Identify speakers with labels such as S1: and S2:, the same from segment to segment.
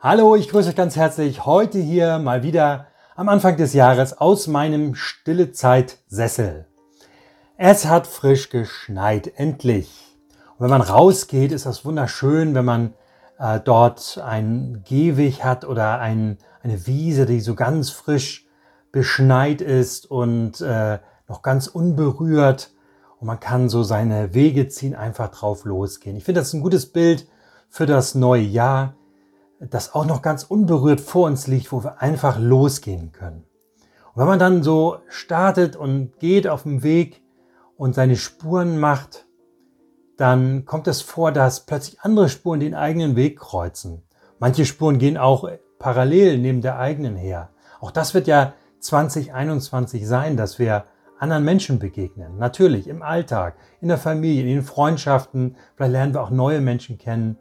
S1: Hallo, ich grüße euch ganz herzlich. Heute hier mal wieder am Anfang des Jahres aus meinem Stille Zeit Sessel. Es hat frisch geschneit, endlich. Und wenn man rausgeht, ist das wunderschön, wenn man äh, dort einen Gehweg hat oder ein, eine Wiese, die so ganz frisch beschneit ist und äh, noch ganz unberührt. Und man kann so seine Wege ziehen, einfach drauf losgehen. Ich finde das ein gutes Bild für das neue Jahr das auch noch ganz unberührt vor uns liegt, wo wir einfach losgehen können. Und wenn man dann so startet und geht auf dem Weg und seine Spuren macht, dann kommt es vor, dass plötzlich andere Spuren den eigenen Weg kreuzen. Manche Spuren gehen auch parallel neben der eigenen her. Auch das wird ja 2021 sein, dass wir anderen Menschen begegnen. Natürlich im Alltag, in der Familie, in den Freundschaften. Vielleicht lernen wir auch neue Menschen kennen.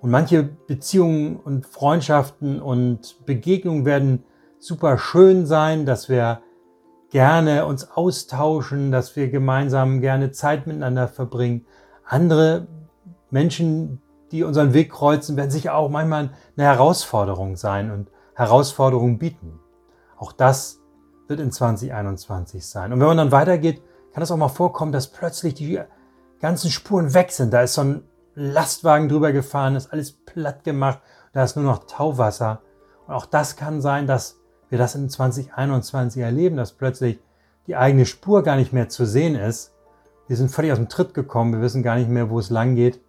S1: Und manche Beziehungen und Freundschaften und Begegnungen werden super schön sein, dass wir gerne uns austauschen, dass wir gemeinsam gerne Zeit miteinander verbringen. Andere Menschen, die unseren Weg kreuzen, werden sicher auch manchmal eine Herausforderung sein und Herausforderungen bieten. Auch das wird in 2021 sein. Und wenn man dann weitergeht, kann es auch mal vorkommen, dass plötzlich die ganzen Spuren weg sind. Da ist so ein Lastwagen drüber gefahren, ist alles platt gemacht, da ist nur noch Tauwasser. Und auch das kann sein, dass wir das in 2021 erleben, dass plötzlich die eigene Spur gar nicht mehr zu sehen ist. Wir sind völlig aus dem Tritt gekommen, wir wissen gar nicht mehr, wo es lang geht,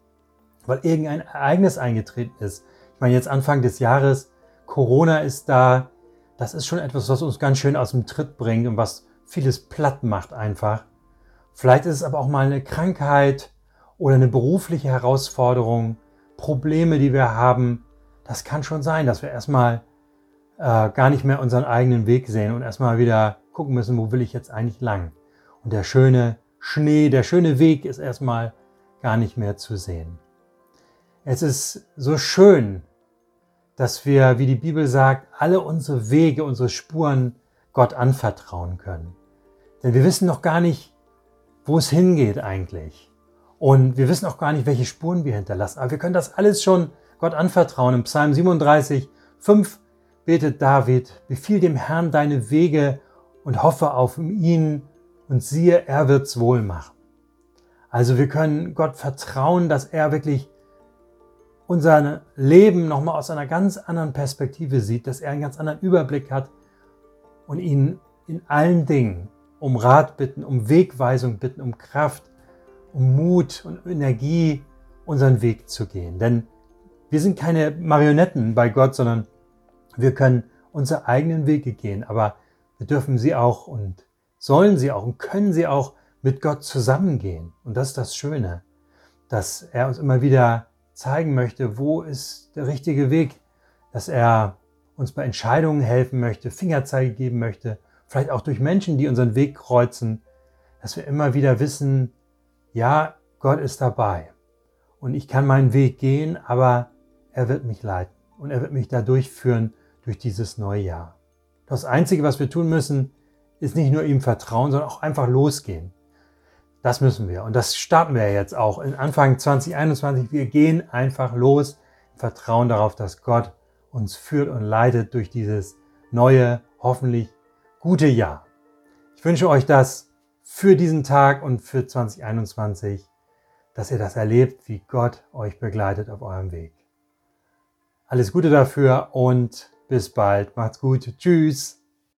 S1: weil irgendein Ereignis eingetreten ist. Ich meine, jetzt Anfang des Jahres, Corona ist da, das ist schon etwas, was uns ganz schön aus dem Tritt bringt und was vieles platt macht einfach. Vielleicht ist es aber auch mal eine Krankheit, oder eine berufliche Herausforderung, Probleme, die wir haben, das kann schon sein, dass wir erstmal äh, gar nicht mehr unseren eigenen Weg sehen und erstmal wieder gucken müssen, wo will ich jetzt eigentlich lang. Und der schöne Schnee, der schöne Weg ist erstmal gar nicht mehr zu sehen. Es ist so schön, dass wir, wie die Bibel sagt, alle unsere Wege, unsere Spuren Gott anvertrauen können. Denn wir wissen noch gar nicht, wo es hingeht eigentlich. Und wir wissen auch gar nicht, welche Spuren wir hinterlassen. Aber wir können das alles schon Gott anvertrauen. Im Psalm 37, 5 betet David, befiehl dem Herrn deine Wege und hoffe auf ihn und siehe, er wird's wohl machen. Also wir können Gott vertrauen, dass er wirklich unser Leben nochmal aus einer ganz anderen Perspektive sieht, dass er einen ganz anderen Überblick hat und ihn in allen Dingen um Rat bitten, um Wegweisung bitten, um Kraft, Mut und Energie, unseren Weg zu gehen. Denn wir sind keine Marionetten bei Gott, sondern wir können unsere eigenen Wege gehen. Aber wir dürfen sie auch und sollen sie auch und können sie auch mit Gott zusammengehen. Und das ist das Schöne, dass er uns immer wieder zeigen möchte, wo ist der richtige Weg, dass er uns bei Entscheidungen helfen möchte, Fingerzeige geben möchte, vielleicht auch durch Menschen, die unseren Weg kreuzen, dass wir immer wieder wissen, ja, Gott ist dabei und ich kann meinen Weg gehen, aber er wird mich leiten und er wird mich da durchführen durch dieses neue Jahr. Das Einzige, was wir tun müssen, ist nicht nur ihm vertrauen, sondern auch einfach losgehen. Das müssen wir. Und das starten wir jetzt auch in Anfang 2021. Wir gehen einfach los Vertrauen darauf, dass Gott uns führt und leitet durch dieses neue, hoffentlich gute Jahr. Ich wünsche euch das für diesen Tag und für 2021, dass ihr das erlebt, wie Gott euch begleitet auf eurem Weg. Alles Gute dafür und bis bald. Macht's gut. Tschüss.